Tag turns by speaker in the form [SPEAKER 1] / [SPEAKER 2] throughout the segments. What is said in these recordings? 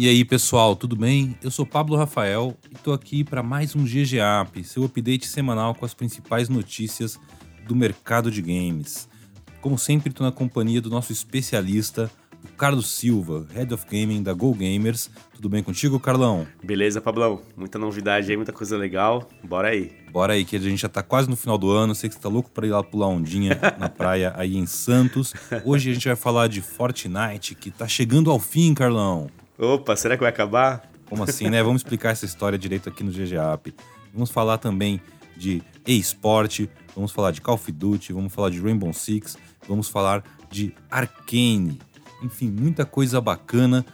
[SPEAKER 1] E aí, pessoal, tudo bem? Eu sou Pablo Rafael e tô aqui para mais um GGAP, seu update semanal com as principais notícias do mercado de games. Como sempre, tô na companhia do nosso especialista, o Carlos Silva, Head of Gaming da Go Gamers. Tudo bem contigo, Carlão?
[SPEAKER 2] Beleza, Pablão. Muita novidade aí, muita coisa legal. Bora aí.
[SPEAKER 1] Bora aí, que a gente já tá quase no final do ano. Sei que você tá louco pra ir lá pular ondinha na praia aí em Santos. Hoje a gente vai falar de Fortnite, que tá chegando ao fim, Carlão.
[SPEAKER 2] Opa, será que vai acabar?
[SPEAKER 1] Como assim, né? Vamos explicar essa história direito aqui no GGAP. Vamos falar também de e-sport, vamos falar de Call of Duty, vamos falar de Rainbow Six, vamos falar de Arcane. Enfim, muita coisa bacana.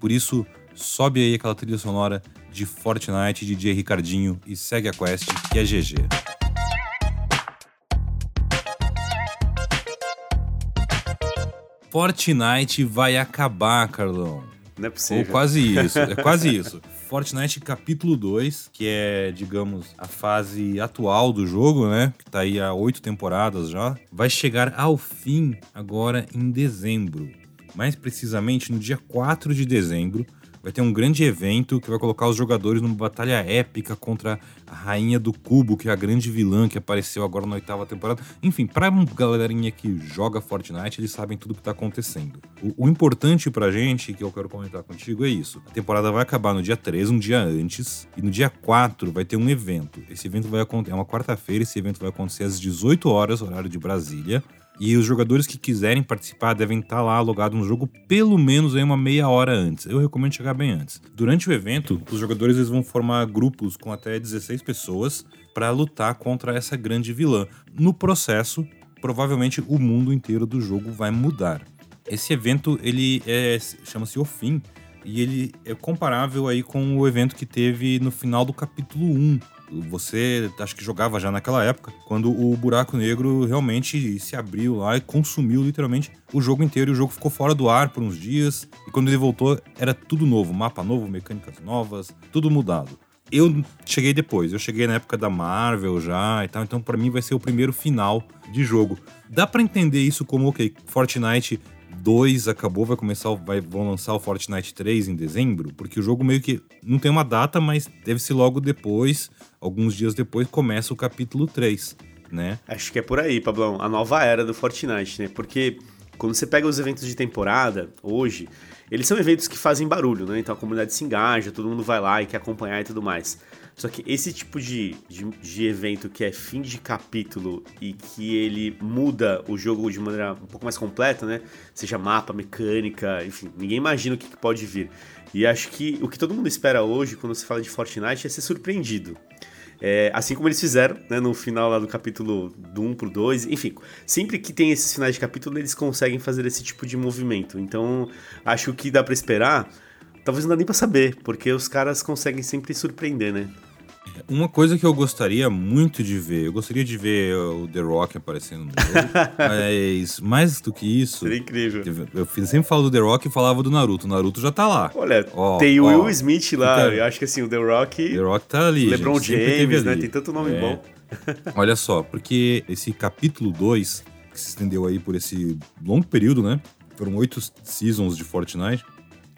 [SPEAKER 1] Por isso, sobe aí aquela trilha sonora de Fortnite, DJ Ricardinho e segue a quest que é GG. Fortnite vai acabar, Carlão.
[SPEAKER 2] Não é possível.
[SPEAKER 1] Ou quase isso, é quase isso. Fortnite capítulo 2, que é, digamos, a fase atual do jogo, né? Que tá aí há oito temporadas já. Vai chegar ao fim agora em dezembro. Mais precisamente no dia 4 de dezembro, vai ter um grande evento que vai colocar os jogadores numa batalha épica contra a Rainha do Cubo, que é a grande vilã que apareceu agora na oitava temporada. Enfim, pra galerinha que joga Fortnite, eles sabem tudo o que tá acontecendo. O, o importante pra gente, que eu quero comentar contigo, é isso. A temporada vai acabar no dia 3, um dia antes, e no dia 4 vai ter um evento. Esse evento vai acontecer, é uma quarta-feira, esse evento vai acontecer às 18 horas, horário de Brasília. E os jogadores que quiserem participar devem estar lá logados no jogo pelo menos aí uma meia hora antes. Eu recomendo chegar bem antes. Durante o evento, os jogadores eles vão formar grupos com até 16 pessoas para lutar contra essa grande vilã. No processo, provavelmente o mundo inteiro do jogo vai mudar. Esse evento ele é, chama-se O Fim e ele é comparável aí com o evento que teve no final do capítulo 1 você acho que jogava já naquela época, quando o buraco negro realmente se abriu lá e consumiu literalmente o jogo inteiro. E o jogo ficou fora do ar por uns dias. E quando ele voltou, era tudo novo: mapa novo, mecânicas novas, tudo mudado. Eu cheguei depois, eu cheguei na época da Marvel já e tal, então para mim vai ser o primeiro final de jogo. Dá para entender isso como, ok, Fortnite 2 acabou, vai começar, vai, vão lançar o Fortnite 3 em dezembro, porque o jogo meio que não tem uma data, mas deve ser logo depois, alguns dias depois, começa o capítulo 3, né?
[SPEAKER 2] Acho que é por aí, Pablão, a nova era do Fortnite, né? Porque quando você pega os eventos de temporada, hoje, eles são eventos que fazem barulho, né? Então a comunidade se engaja, todo mundo vai lá e quer acompanhar e tudo mais. Só que esse tipo de, de, de, evento que é fim de capítulo e que ele muda o jogo de maneira um pouco mais completa, né? Seja mapa, mecânica, enfim, ninguém imagina o que, que pode vir. E acho que o que todo mundo espera hoje, quando se fala de Fortnite, é ser surpreendido. É, assim como eles fizeram né, no final lá do capítulo do 1 pro 2. Enfim, sempre que tem esses finais de capítulo, eles conseguem fazer esse tipo de movimento. Então, acho que dá para esperar talvez não dá nem pra saber, porque os caras conseguem sempre surpreender, né?
[SPEAKER 1] Uma coisa que eu gostaria muito de ver, eu gostaria de ver o The Rock aparecendo no jogo, mas mais do que isso.
[SPEAKER 2] Seria incrível.
[SPEAKER 1] Eu sempre falo do The Rock e falava do Naruto. O Naruto já tá lá.
[SPEAKER 2] Olha, ó, tem o Will Smith lá, eu acho que assim, o The Rock.
[SPEAKER 1] The Rock tá ali.
[SPEAKER 2] LeBron James, né? Tem tanto nome é. bom.
[SPEAKER 1] Olha só, porque esse capítulo 2, que se estendeu aí por esse longo período, né? Foram oito seasons de Fortnite.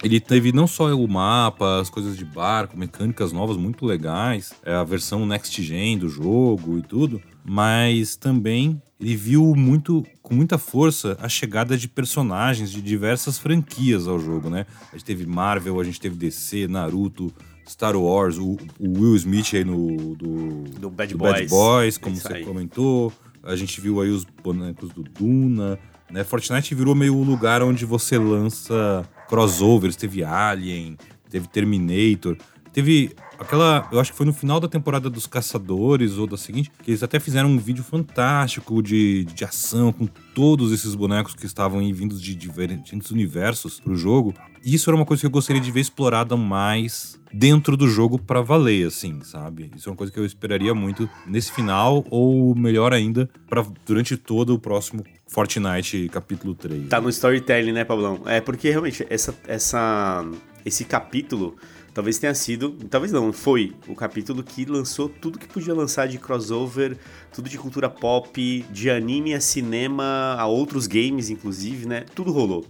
[SPEAKER 1] Ele teve não só o mapa, as coisas de barco, mecânicas novas muito legais, é a versão next gen do jogo e tudo, mas também ele viu muito com muita força a chegada de personagens de diversas franquias ao jogo, né? A gente teve Marvel, a gente teve DC, Naruto, Star Wars, o, o Will Smith aí no do,
[SPEAKER 2] do, Bad, do Boys.
[SPEAKER 1] Bad Boys, como você comentou. A gente viu aí os bonecos do Duna, né? Fortnite virou meio o lugar onde você lança crossovers, teve Alien, teve Terminator, teve aquela, eu acho que foi no final da temporada dos Caçadores ou da seguinte, que eles até fizeram um vídeo fantástico de, de ação com todos esses bonecos que estavam aí vindos de diferentes universos pro jogo. E isso era uma coisa que eu gostaria de ver explorada mais dentro do jogo para valer, assim, sabe? Isso é uma coisa que eu esperaria muito nesse final, ou melhor ainda, para durante todo o próximo Fortnite capítulo 3.
[SPEAKER 2] Tá no storytelling, né, Pablão? É porque realmente essa, essa, esse capítulo talvez tenha sido, talvez não, foi o capítulo que lançou tudo que podia lançar de crossover, tudo de cultura pop, de anime a cinema, a outros games, inclusive, né? Tudo rolou.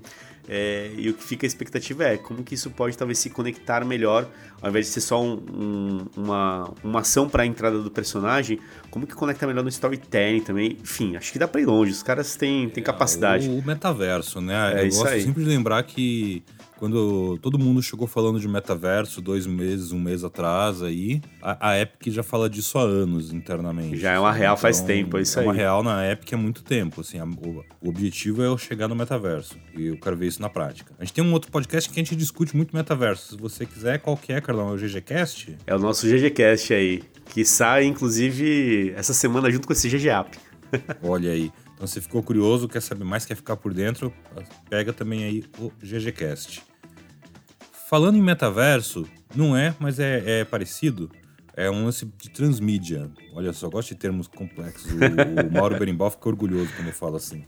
[SPEAKER 2] É, e o que fica a expectativa é como que isso pode talvez se conectar melhor, ao invés de ser só um, um, uma, uma ação para a entrada do personagem, como que conecta melhor no storytelling também. Enfim, acho que dá para ir longe, os caras têm, têm capacidade.
[SPEAKER 1] É, o, o metaverso, né? É Eu gosto aí. sempre de lembrar que quando todo mundo chegou falando de metaverso dois meses, um mês atrás aí, a, a Epic já fala disso há anos internamente.
[SPEAKER 2] Já é uma real então, faz tempo, é isso
[SPEAKER 1] aí.
[SPEAKER 2] É
[SPEAKER 1] uma real na Epic há muito tempo, assim, a, o, o, objetivo é eu chegar no metaverso e eu quero ver isso na prática. A gente tem um outro podcast que a gente discute muito metaverso. Se você quiser, qual que é, Carlão? É o GGCast?
[SPEAKER 2] É o nosso GGCast aí, que sai, inclusive, essa semana junto com esse GGApp.
[SPEAKER 1] Olha aí. Então, se ficou curioso, quer saber mais, quer ficar por dentro, pega também aí o GGCast. Falando em metaverso, não é, mas é, é parecido. É um lance de transmídia. Olha só, gosto de termos complexos. O, o Mauro Berimbau fica orgulhoso quando eu falo assim.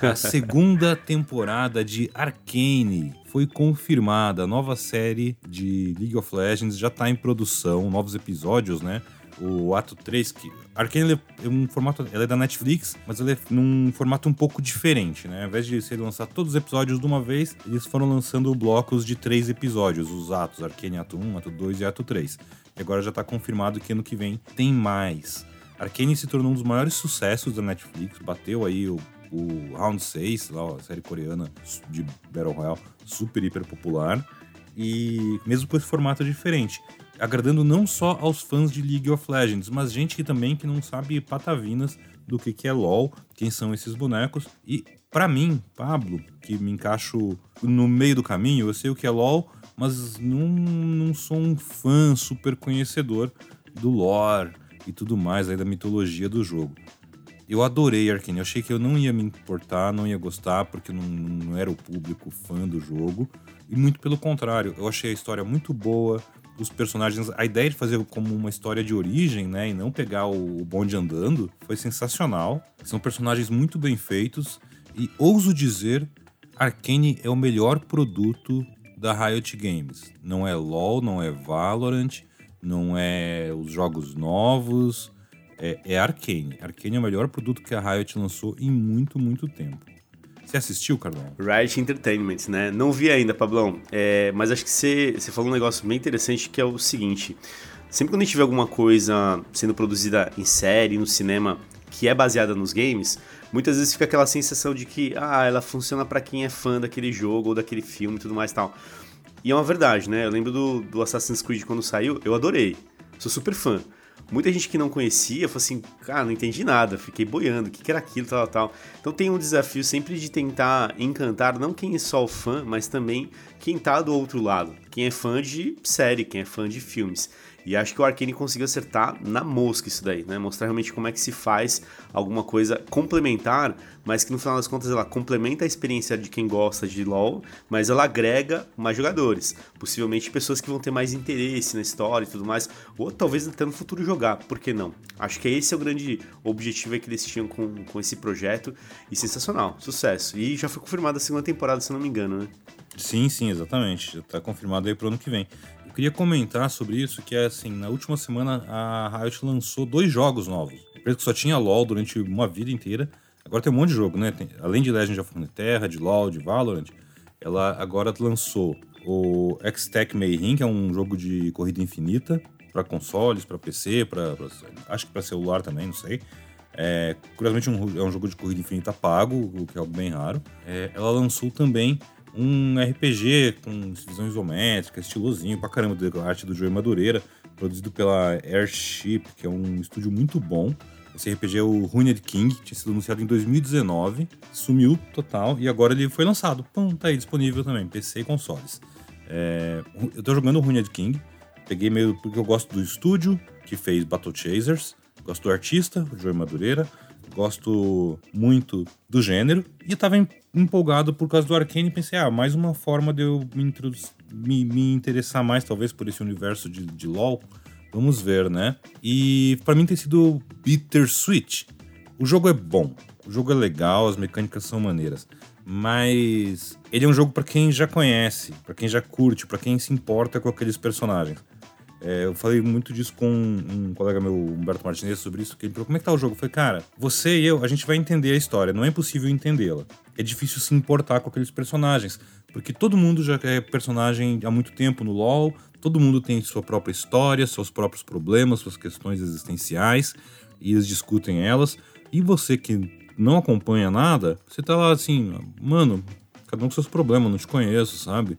[SPEAKER 1] A segunda temporada de Arcane foi confirmada. A nova série de League of Legends já está em produção, novos episódios, né? O ato 3, que Arcane é um formato, ela é da Netflix, mas ela é num formato um pouco diferente, né? Ao invés de ser lançar todos os episódios de uma vez, eles foram lançando blocos de três episódios, os atos, Arcane Ato 1, Ato 2 e Ato 3. E agora já tá confirmado que ano que vem tem mais. Arcane se tornou um dos maiores sucessos da Netflix, bateu aí o, o Round 6, lá, a série coreana de Battle Royale, super hiper popular, e mesmo com esse formato diferente agradando não só aos fãs de League of Legends, mas gente que também que não sabe patavinas do que, que é LoL, quem são esses bonecos. E para mim, Pablo, que me encaixo no meio do caminho, eu sei o que é LoL, mas não, não sou um fã super conhecedor do lore e tudo mais aí da mitologia do jogo. Eu adorei Arkane, eu achei que eu não ia me importar, não ia gostar, porque não, não era o público fã do jogo. E muito pelo contrário, eu achei a história muito boa, os personagens, a ideia de fazer como uma história de origem, né, e não pegar o bonde andando, foi sensacional. São personagens muito bem feitos e ouso dizer, Arcane é o melhor produto da Riot Games. Não é LoL, não é Valorant, não é os jogos novos, é, é Arcane. Arcane é o melhor produto que a Riot lançou em muito, muito tempo. Você assistiu, Carlão?
[SPEAKER 2] Riot Entertainment, né? Não vi ainda, Pablão. É, mas acho que você, você falou um negócio bem interessante que é o seguinte. Sempre quando a gente vê alguma coisa sendo produzida em série, no cinema, que é baseada nos games, muitas vezes fica aquela sensação de que ah, ela funciona para quem é fã daquele jogo ou daquele filme e tudo mais e tal. E é uma verdade, né? Eu lembro do, do Assassin's Creed quando saiu, eu adorei. Sou super fã muita gente que não conhecia falou assim, cara, não entendi nada, fiquei boiando, o que, que era aquilo, tal, tal. Então tem um desafio sempre de tentar encantar não quem é só o fã, mas também quem tá do outro lado, quem é fã de série, quem é fã de filmes. E acho que o Arkane conseguiu acertar na mosca isso daí, né? Mostrar realmente como é que se faz alguma coisa complementar, mas que no final das contas ela complementa a experiência de quem gosta de LoL, mas ela agrega mais jogadores. Possivelmente pessoas que vão ter mais interesse na história e tudo mais, ou talvez até no futuro jogar, por que não? Acho que esse é o grande objetivo que eles tinham com, com esse projeto e sensacional, sucesso. E já foi confirmada a segunda temporada, se não me engano, né?
[SPEAKER 1] Sim, sim, exatamente. Já tá confirmado aí pro ano que vem. Eu queria comentar sobre isso, que é assim, na última semana a Riot lançou dois jogos novos. Empresa que só tinha LoL durante uma vida inteira. Agora tem um monte de jogo, né? Tem, além de Legend of Runeterra, de LoL, de Valorant, ela agora lançou o X-Tech Mayhem, que é um jogo de corrida infinita para consoles, para PC, para acho que para celular também, não sei. É, curiosamente um, é um jogo de corrida infinita pago, o que é algo bem raro. É, ela lançou também um RPG com visão isométrica, estilosinho pra caramba, da arte do Joey Madureira, produzido pela Airship, que é um estúdio muito bom. Esse RPG é o Ruined King, tinha sido anunciado em 2019, sumiu total e agora ele foi lançado. Pum, tá aí disponível também, PC e consoles. É, eu tô jogando o Ruined King, peguei meio porque eu gosto do estúdio que fez Battle Chasers, gosto do artista, o Joey Madureira, gosto muito do gênero e estava empolgado por causa do Arcane pensei, ah, mais uma forma de eu me, me, me interessar mais, talvez, por esse universo de, de LoL. Vamos ver, né? E para mim tem sido bittersweet. O jogo é bom, o jogo é legal, as mecânicas são maneiras, mas ele é um jogo para quem já conhece, para quem já curte, para quem se importa com aqueles personagens. É, eu falei muito disso com um colega meu, Humberto Martinez, sobre isso, que ele falou, como é que tá o jogo? Eu falei, cara, você e eu, a gente vai entender a história, não é impossível entendê-la. É difícil se importar com aqueles personagens, porque todo mundo já é personagem há muito tempo no LoL, todo mundo tem sua própria história, seus próprios problemas, suas questões existenciais, e eles discutem elas, e você que não acompanha nada, você tá lá assim, mano, cada um com seus problemas, não te conheço, sabe?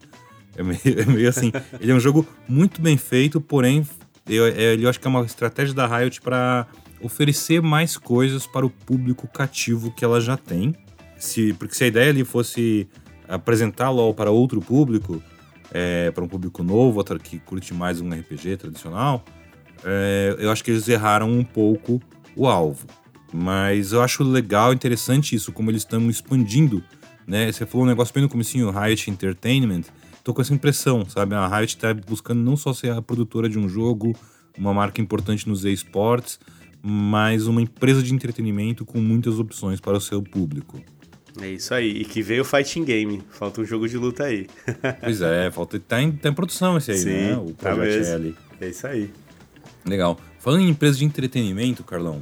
[SPEAKER 1] É meio, é meio assim. ele é um jogo muito bem feito, porém, eu, é, eu acho que é uma estratégia da Riot para oferecer mais coisas para o público cativo que ela já tem. Se, porque se a ideia ali fosse apresentar LoL para outro público, é, para um público novo, que curte mais um RPG tradicional, é, eu acho que eles erraram um pouco o alvo. Mas eu acho legal, interessante isso, como eles estão expandindo. Né? Você falou um negócio bem no comecinho, Riot Entertainment, tô com essa impressão, sabe? A Riot tá buscando não só ser a produtora de um jogo, uma marca importante nos esportes, mas uma empresa de entretenimento com muitas opções para o seu público.
[SPEAKER 2] É isso aí. E que veio o Fighting Game. Falta um jogo de luta aí.
[SPEAKER 1] pois é, falta. Tá em, tá em produção esse aí,
[SPEAKER 2] Sim,
[SPEAKER 1] né?
[SPEAKER 2] O tá Project L. É isso aí.
[SPEAKER 1] Legal. Falando em empresa de entretenimento, Carlão,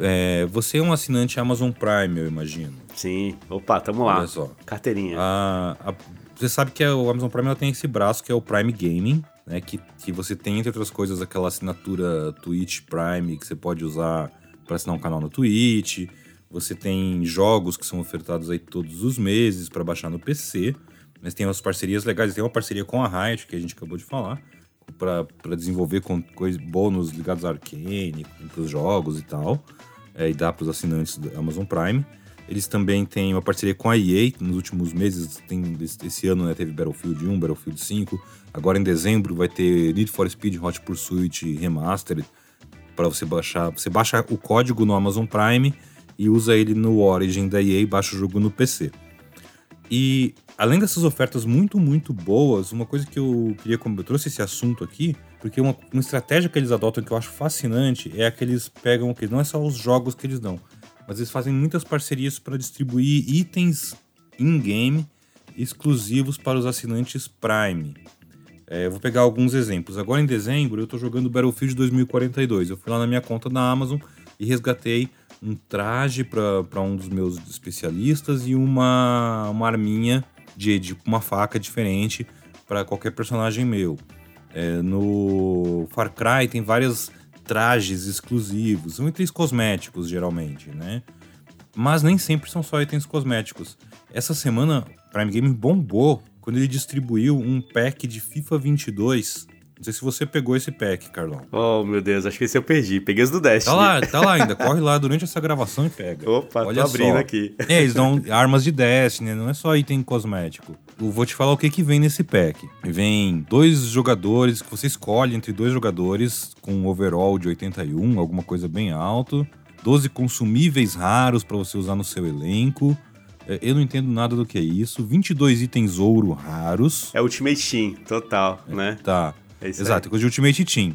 [SPEAKER 1] é, você é um assinante Amazon Prime, eu imagino.
[SPEAKER 2] Sim. Opa, tamo lá.
[SPEAKER 1] Olha só.
[SPEAKER 2] Carteirinha.
[SPEAKER 1] A, a, você sabe que o Amazon Prime tem esse braço que é o Prime Gaming, né? Que, que você tem, entre outras coisas, aquela assinatura Twitch Prime que você pode usar para assinar um canal no Twitch. Você tem jogos que são ofertados aí todos os meses para baixar no PC. Mas tem umas parcerias legais. Tem uma parceria com a Riot, que a gente acabou de falar, para desenvolver com coisas, bônus ligados a Arcane, para os jogos e tal. É, e dá para os assinantes do Amazon Prime. Eles também têm uma parceria com a EA. Nos últimos meses, tem, esse ano né, teve Battlefield 1, Battlefield 5. Agora em dezembro vai ter Need for Speed Hot Pursuit Remastered para você baixar. Você baixa o código no Amazon Prime e usa ele no Origin da EA baixa o jogo no PC. E além dessas ofertas muito, muito boas, uma coisa que eu queria, como eu trouxe esse assunto aqui, porque uma, uma estratégia que eles adotam que eu acho fascinante é que eles pegam, que não é só os jogos que eles dão, mas eles fazem muitas parcerias para distribuir itens in-game exclusivos para os assinantes Prime. É, vou pegar alguns exemplos. Agora em dezembro eu estou jogando Battlefield 2042. Eu fui lá na minha conta da Amazon e resgatei um traje para um dos meus especialistas e uma, uma arminha de, de uma faca diferente para qualquer personagem meu. É, no Far Cry tem várias trajes exclusivos, são itens cosméticos geralmente, né? Mas nem sempre são só itens cosméticos. Essa semana, Prime Game bombou quando ele distribuiu um pack de FIFA 22 não sei se você pegou esse pack, Carlão.
[SPEAKER 2] Oh, meu Deus, acho que esse eu perdi. Peguei os do Destiny.
[SPEAKER 1] Tá lá, tá lá ainda. Corre lá durante essa gravação e pega.
[SPEAKER 2] Opa, Olha tô abrindo só. aqui.
[SPEAKER 1] É, eles dão armas de Destiny, não é só item cosmético. Eu vou te falar o que, que vem nesse pack. Vem dois jogadores, que você escolhe entre dois jogadores com um overall de 81, alguma coisa bem alto. 12 consumíveis raros para você usar no seu elenco. É, eu não entendo nada do que é isso. 22 itens ouro raros.
[SPEAKER 2] É Ultimate Team, total, é, né?
[SPEAKER 1] Tá. É Exato, coisa de Ultimate Team.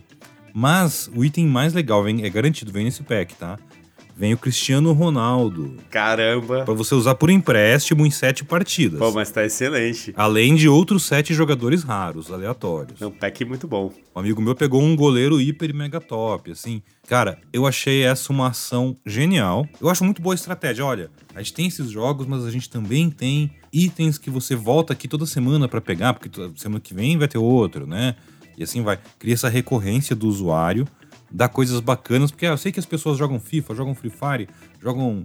[SPEAKER 1] Mas o item mais legal vem, é garantido, vem nesse pack, tá? Vem o Cristiano Ronaldo.
[SPEAKER 2] Caramba!
[SPEAKER 1] Pra você usar por empréstimo em sete partidas.
[SPEAKER 2] Pô, mas tá excelente.
[SPEAKER 1] Além de outros sete jogadores raros, aleatórios.
[SPEAKER 2] É um pack muito bom.
[SPEAKER 1] Um amigo meu pegou um goleiro hiper mega top, assim. Cara, eu achei essa uma ação genial. Eu acho muito boa a estratégia. Olha, a gente tem esses jogos, mas a gente também tem itens que você volta aqui toda semana para pegar, porque semana que vem vai ter outro, né? E assim vai. Cria essa recorrência do usuário, dá coisas bacanas, porque ah, eu sei que as pessoas jogam FIFA, jogam Free Fire, jogam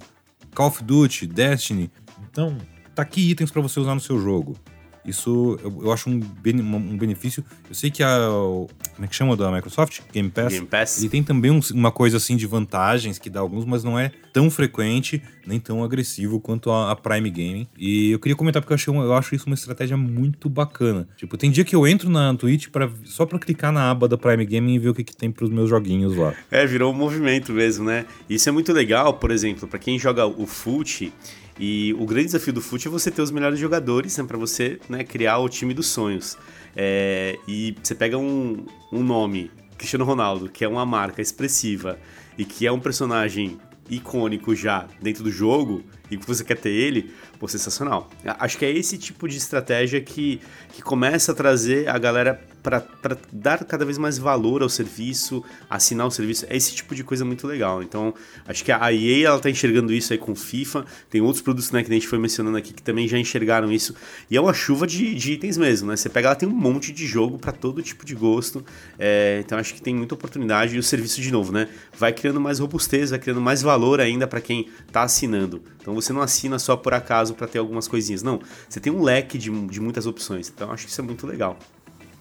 [SPEAKER 1] Call of Duty, Destiny. Então, tá aqui itens para você usar no seu jogo. Isso eu, eu acho um, um, benefício. Eu sei que a. Como é que chama da Microsoft? Game Pass.
[SPEAKER 2] Game Pass.
[SPEAKER 1] Ele tem também um, uma coisa assim de vantagens que dá alguns, mas não é tão frequente nem tão agressivo quanto a, a Prime Gaming. E eu queria comentar porque eu, achei uma, eu acho isso uma estratégia muito bacana. Tipo, tem dia que eu entro na Twitch pra, só pra clicar na aba da Prime Gaming e ver o que, que tem pros meus joguinhos lá.
[SPEAKER 2] É, virou um movimento mesmo, né? Isso é muito legal, por exemplo, para quem joga o FUT e o grande desafio do FUT é você ter os melhores jogadores né, para você né, criar o time dos sonhos. É, e você pega um, um nome, Cristiano Ronaldo, que é uma marca expressiva e que é um personagem icônico já dentro do jogo e que você quer ter ele, pô, sensacional. Acho que é esse tipo de estratégia que, que começa a trazer a galera para dar cada vez mais valor ao serviço, assinar o serviço. É esse tipo de coisa muito legal. Então, acho que a EA ela tá enxergando isso aí com FIFA. Tem outros produtos né, que a gente foi mencionando aqui que também já enxergaram isso. E é uma chuva de, de itens mesmo, né? Você pega lá, tem um monte de jogo para todo tipo de gosto. É, então, acho que tem muita oportunidade. E o serviço, de novo, né? Vai criando mais robustez, vai criando mais valor ainda para quem tá assinando. Então, você não assina só por acaso para ter algumas coisinhas. Não, você tem um leque de, de muitas opções. Então, acho que isso é muito legal.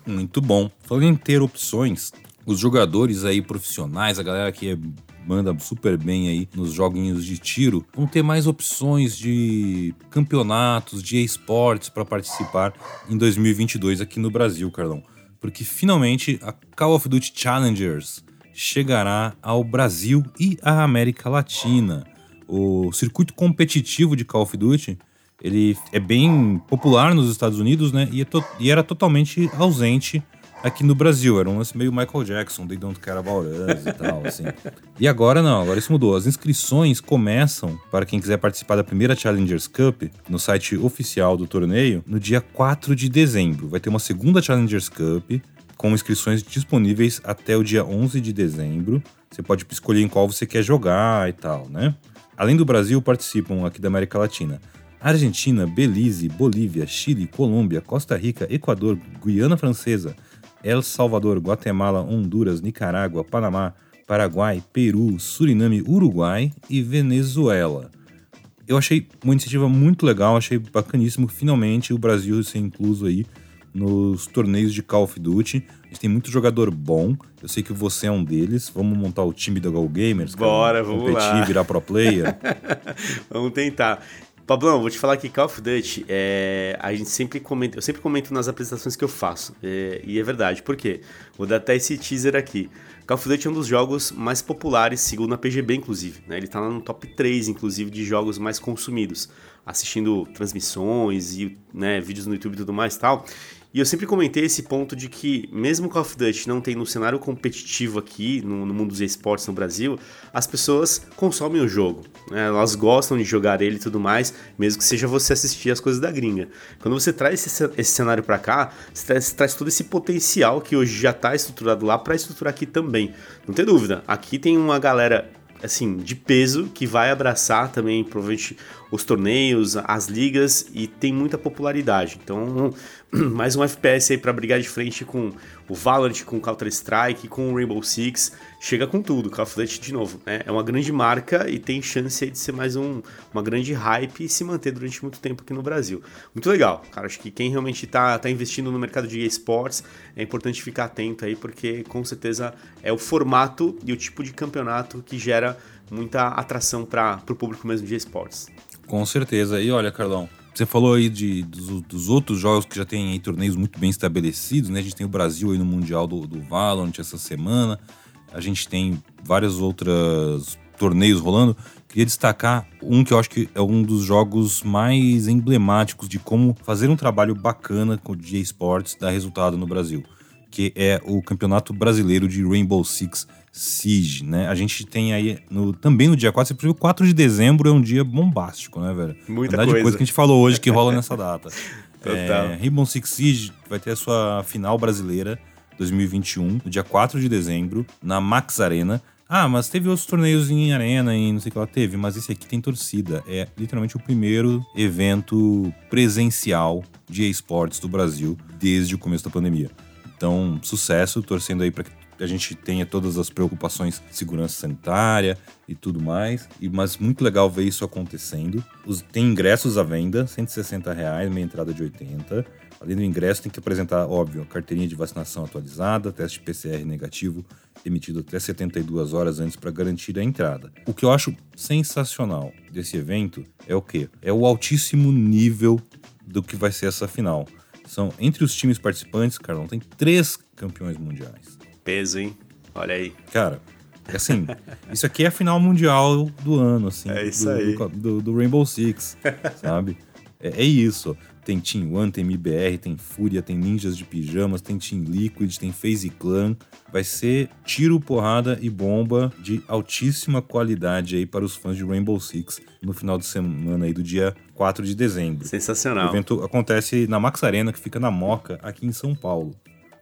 [SPEAKER 1] Muito bom. Falando em ter opções, os jogadores aí profissionais, a galera que é, manda super bem aí nos joguinhos de tiro, vão ter mais opções de campeonatos, de esportes para participar em 2022 aqui no Brasil, Carlão. Porque finalmente a Call of Duty Challengers chegará ao Brasil e à América Latina. O circuito competitivo de Call of Duty ele é bem popular nos Estados Unidos, né? E, é e, era totalmente ausente aqui no Brasil. Era um lance meio Michael Jackson, They Don't Care About Us e tal, assim. E agora não, agora isso mudou. As inscrições começam, para quem quiser participar da primeira Challengers Cup, no site oficial do torneio, no dia 4 de dezembro. Vai ter uma segunda Challengers Cup, com inscrições disponíveis até o dia 11 de dezembro. Você pode escolher em qual você quer jogar e tal, né? Além do Brasil, participam aqui da América Latina Argentina, Belize, Bolívia, Chile, Colômbia, Costa Rica, Equador, Guiana Francesa, El Salvador, Guatemala, Honduras, Nicarágua, Panamá, Paraguai, Peru, Suriname, Uruguai e Venezuela. Eu achei uma iniciativa muito legal, achei bacaníssimo finalmente o Brasil ser incluso aí nos torneios de Call of Duty. A gente tem muito jogador bom. Eu sei que você é um deles. Vamos montar o time da Go Gamers.
[SPEAKER 2] Bora, cara, vamos
[SPEAKER 1] competir,
[SPEAKER 2] lá.
[SPEAKER 1] virar pro player.
[SPEAKER 2] vamos tentar. Pablão, vou te falar que Call of Duty, é, a gente sempre comenta, eu sempre comento nas apresentações que eu faço, é, e é verdade, por quê? Vou dar até esse teaser aqui. Call of Duty é um dos jogos mais populares, segundo a PGB, inclusive. Né? Ele está no top 3, inclusive, de jogos mais consumidos. Assistindo transmissões e né, vídeos no YouTube e tudo mais tal. E eu sempre comentei esse ponto de que, mesmo Call of Duty não tem no cenário competitivo aqui, no, no mundo dos esportes no Brasil, as pessoas consomem o jogo. Né? Elas gostam de jogar ele e tudo mais, mesmo que seja você assistir as coisas da gringa. Quando você traz esse, esse cenário para cá, você traz, traz, todo esse potencial que hoje já está estruturado lá para estruturar aqui também. Não tem dúvida, aqui tem uma galera assim, de peso, que vai abraçar também, provavelmente, os torneios, as ligas e tem muita popularidade. Então, mais um FPS aí para brigar de frente com o Valorant, com Counter-Strike, com o Rainbow Six. Chega com tudo, Call of Duty de novo. Né? É uma grande marca e tem chance de ser mais um, uma grande hype e se manter durante muito tempo aqui no Brasil. Muito legal, cara. Acho que quem realmente está tá investindo no mercado de esportes é importante ficar atento aí, porque com certeza é o formato e o tipo de campeonato que gera muita atração para o público mesmo de esportes.
[SPEAKER 1] Com certeza. E olha, Carlão, você falou aí de, dos, dos, outros jogos que já tem aí torneios muito bem estabelecidos, né? A gente tem o Brasil aí no Mundial do, do Valorant essa semana. A gente tem vários outros torneios rolando. Queria destacar um que eu acho que é um dos jogos mais emblemáticos de como fazer um trabalho bacana com o DJ Sports dar resultado no Brasil, que é o Campeonato Brasileiro de Rainbow Six Siege, né? A gente tem aí no, também no dia 4, você 4 de dezembro é um dia bombástico, né, velho?
[SPEAKER 2] Muita
[SPEAKER 1] coisa.
[SPEAKER 2] de
[SPEAKER 1] coisa que a gente falou hoje que rola nessa data.
[SPEAKER 2] Total.
[SPEAKER 1] É, Rainbow Six Siege vai ter a sua final brasileira 2021, no dia 4 de dezembro, na Max Arena. Ah, mas teve outros torneios em arena e não sei o que lá teve, mas esse aqui tem torcida. É literalmente o primeiro evento presencial de esportes do Brasil desde o começo da pandemia. Então, sucesso, torcendo aí para que a gente tenha todas as preocupações de segurança sanitária e tudo mais. E, mas muito legal ver isso acontecendo. Os, tem ingressos à venda, 160 reais, meia entrada de 80. Além do ingresso, tem que apresentar, óbvio, a carteirinha de vacinação atualizada, teste PCR negativo emitido até 72 horas antes para garantir a entrada. O que eu acho sensacional desse evento é o quê? É o altíssimo nível do que vai ser essa final. São entre os times participantes, Carlão, tem três campeões mundiais.
[SPEAKER 2] Peso, hein? Olha aí.
[SPEAKER 1] Cara, assim, isso aqui é a final mundial do ano, assim.
[SPEAKER 2] É isso
[SPEAKER 1] do,
[SPEAKER 2] aí.
[SPEAKER 1] Do, do, do Rainbow Six, sabe? É, é, isso. Tem Team One, tem MBR, tem Fúria, tem Ninjas de Pijamas, tem Team Liquid, tem FaZe Clan. Vai ser tiro, porrada e bomba de altíssima qualidade aí para os fãs de Rainbow Six no final de semana aí do dia 4 de dezembro.
[SPEAKER 2] Sensacional.
[SPEAKER 1] O evento acontece na Max Arena, que fica na Moca, aqui em São Paulo.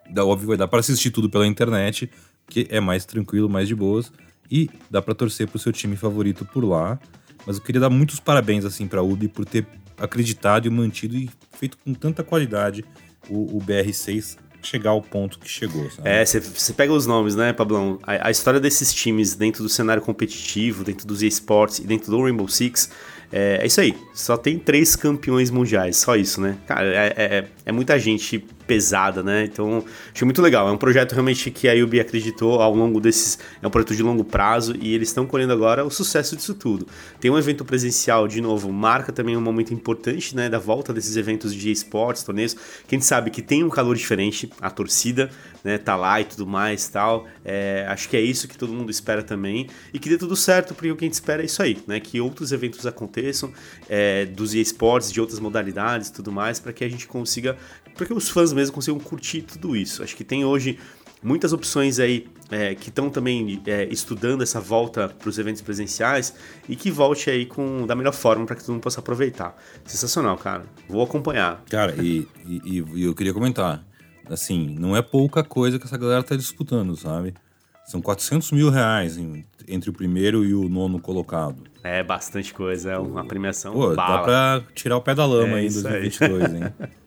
[SPEAKER 1] Da, óbvio, vai dar para assistir tudo pela internet, que é mais tranquilo, mais de boas. E dá para torcer pro seu time favorito por lá. Mas eu queria dar muitos parabéns assim para a UB por ter acreditado e mantido e feito com tanta qualidade o, o BR6 chegar ao ponto que chegou. Sabe?
[SPEAKER 2] É, você pega os nomes, né, Pablão? A, a, história desses times dentro do cenário competitivo, dentro dos esportes e dentro do Rainbow Six, é, é, isso aí. Só tem três campeões mundiais, só isso, né? Cara, é, é, é muita gente pesada, né? Então, achei muito legal. É um projeto realmente que a Yubi acreditou ao longo desses. É um projeto de longo prazo e eles estão colhendo agora o sucesso disso tudo. Tem um evento presencial, de novo, marca também um momento importante, né? Da volta desses eventos de esportes, torneios. Quem sabe que tem um calor diferente, a torcida, né? Tá lá e tudo mais tal. É, acho que é isso que todo mundo espera também. E que dê tudo certo, porque o que a gente espera é isso aí, né? Que outros eventos aconteçam, é, dos esportes, de outras modalidades e tudo mais, para que a gente consiga para que os fãs mesmo consigam curtir tudo isso. Acho que tem hoje muitas opções aí é, que estão também é, estudando essa volta para os eventos presenciais e que volte aí com da melhor forma para que todo mundo possa aproveitar. Sensacional, cara. Vou acompanhar.
[SPEAKER 1] Cara, e, e, e, eu queria comentar, assim, não é pouca coisa que essa galera tá disputando, sabe? São 400 mil reais em, entre o primeiro e o nono colocado.
[SPEAKER 2] É bastante coisa, é uma premiação.
[SPEAKER 1] Pô,
[SPEAKER 2] bala.
[SPEAKER 1] dá pra tirar o pé da lama é aí em 2022, aí. hein?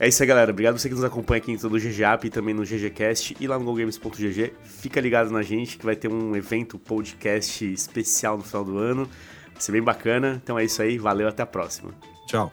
[SPEAKER 2] É isso aí, galera. Obrigado você que nos acompanha aqui em todo o e também no GGCast e lá no GoGames.gg. Fica ligado na gente que vai ter um evento podcast especial no final do ano. Vai ser bem bacana. Então é isso aí. Valeu, até a próxima.
[SPEAKER 1] Tchau.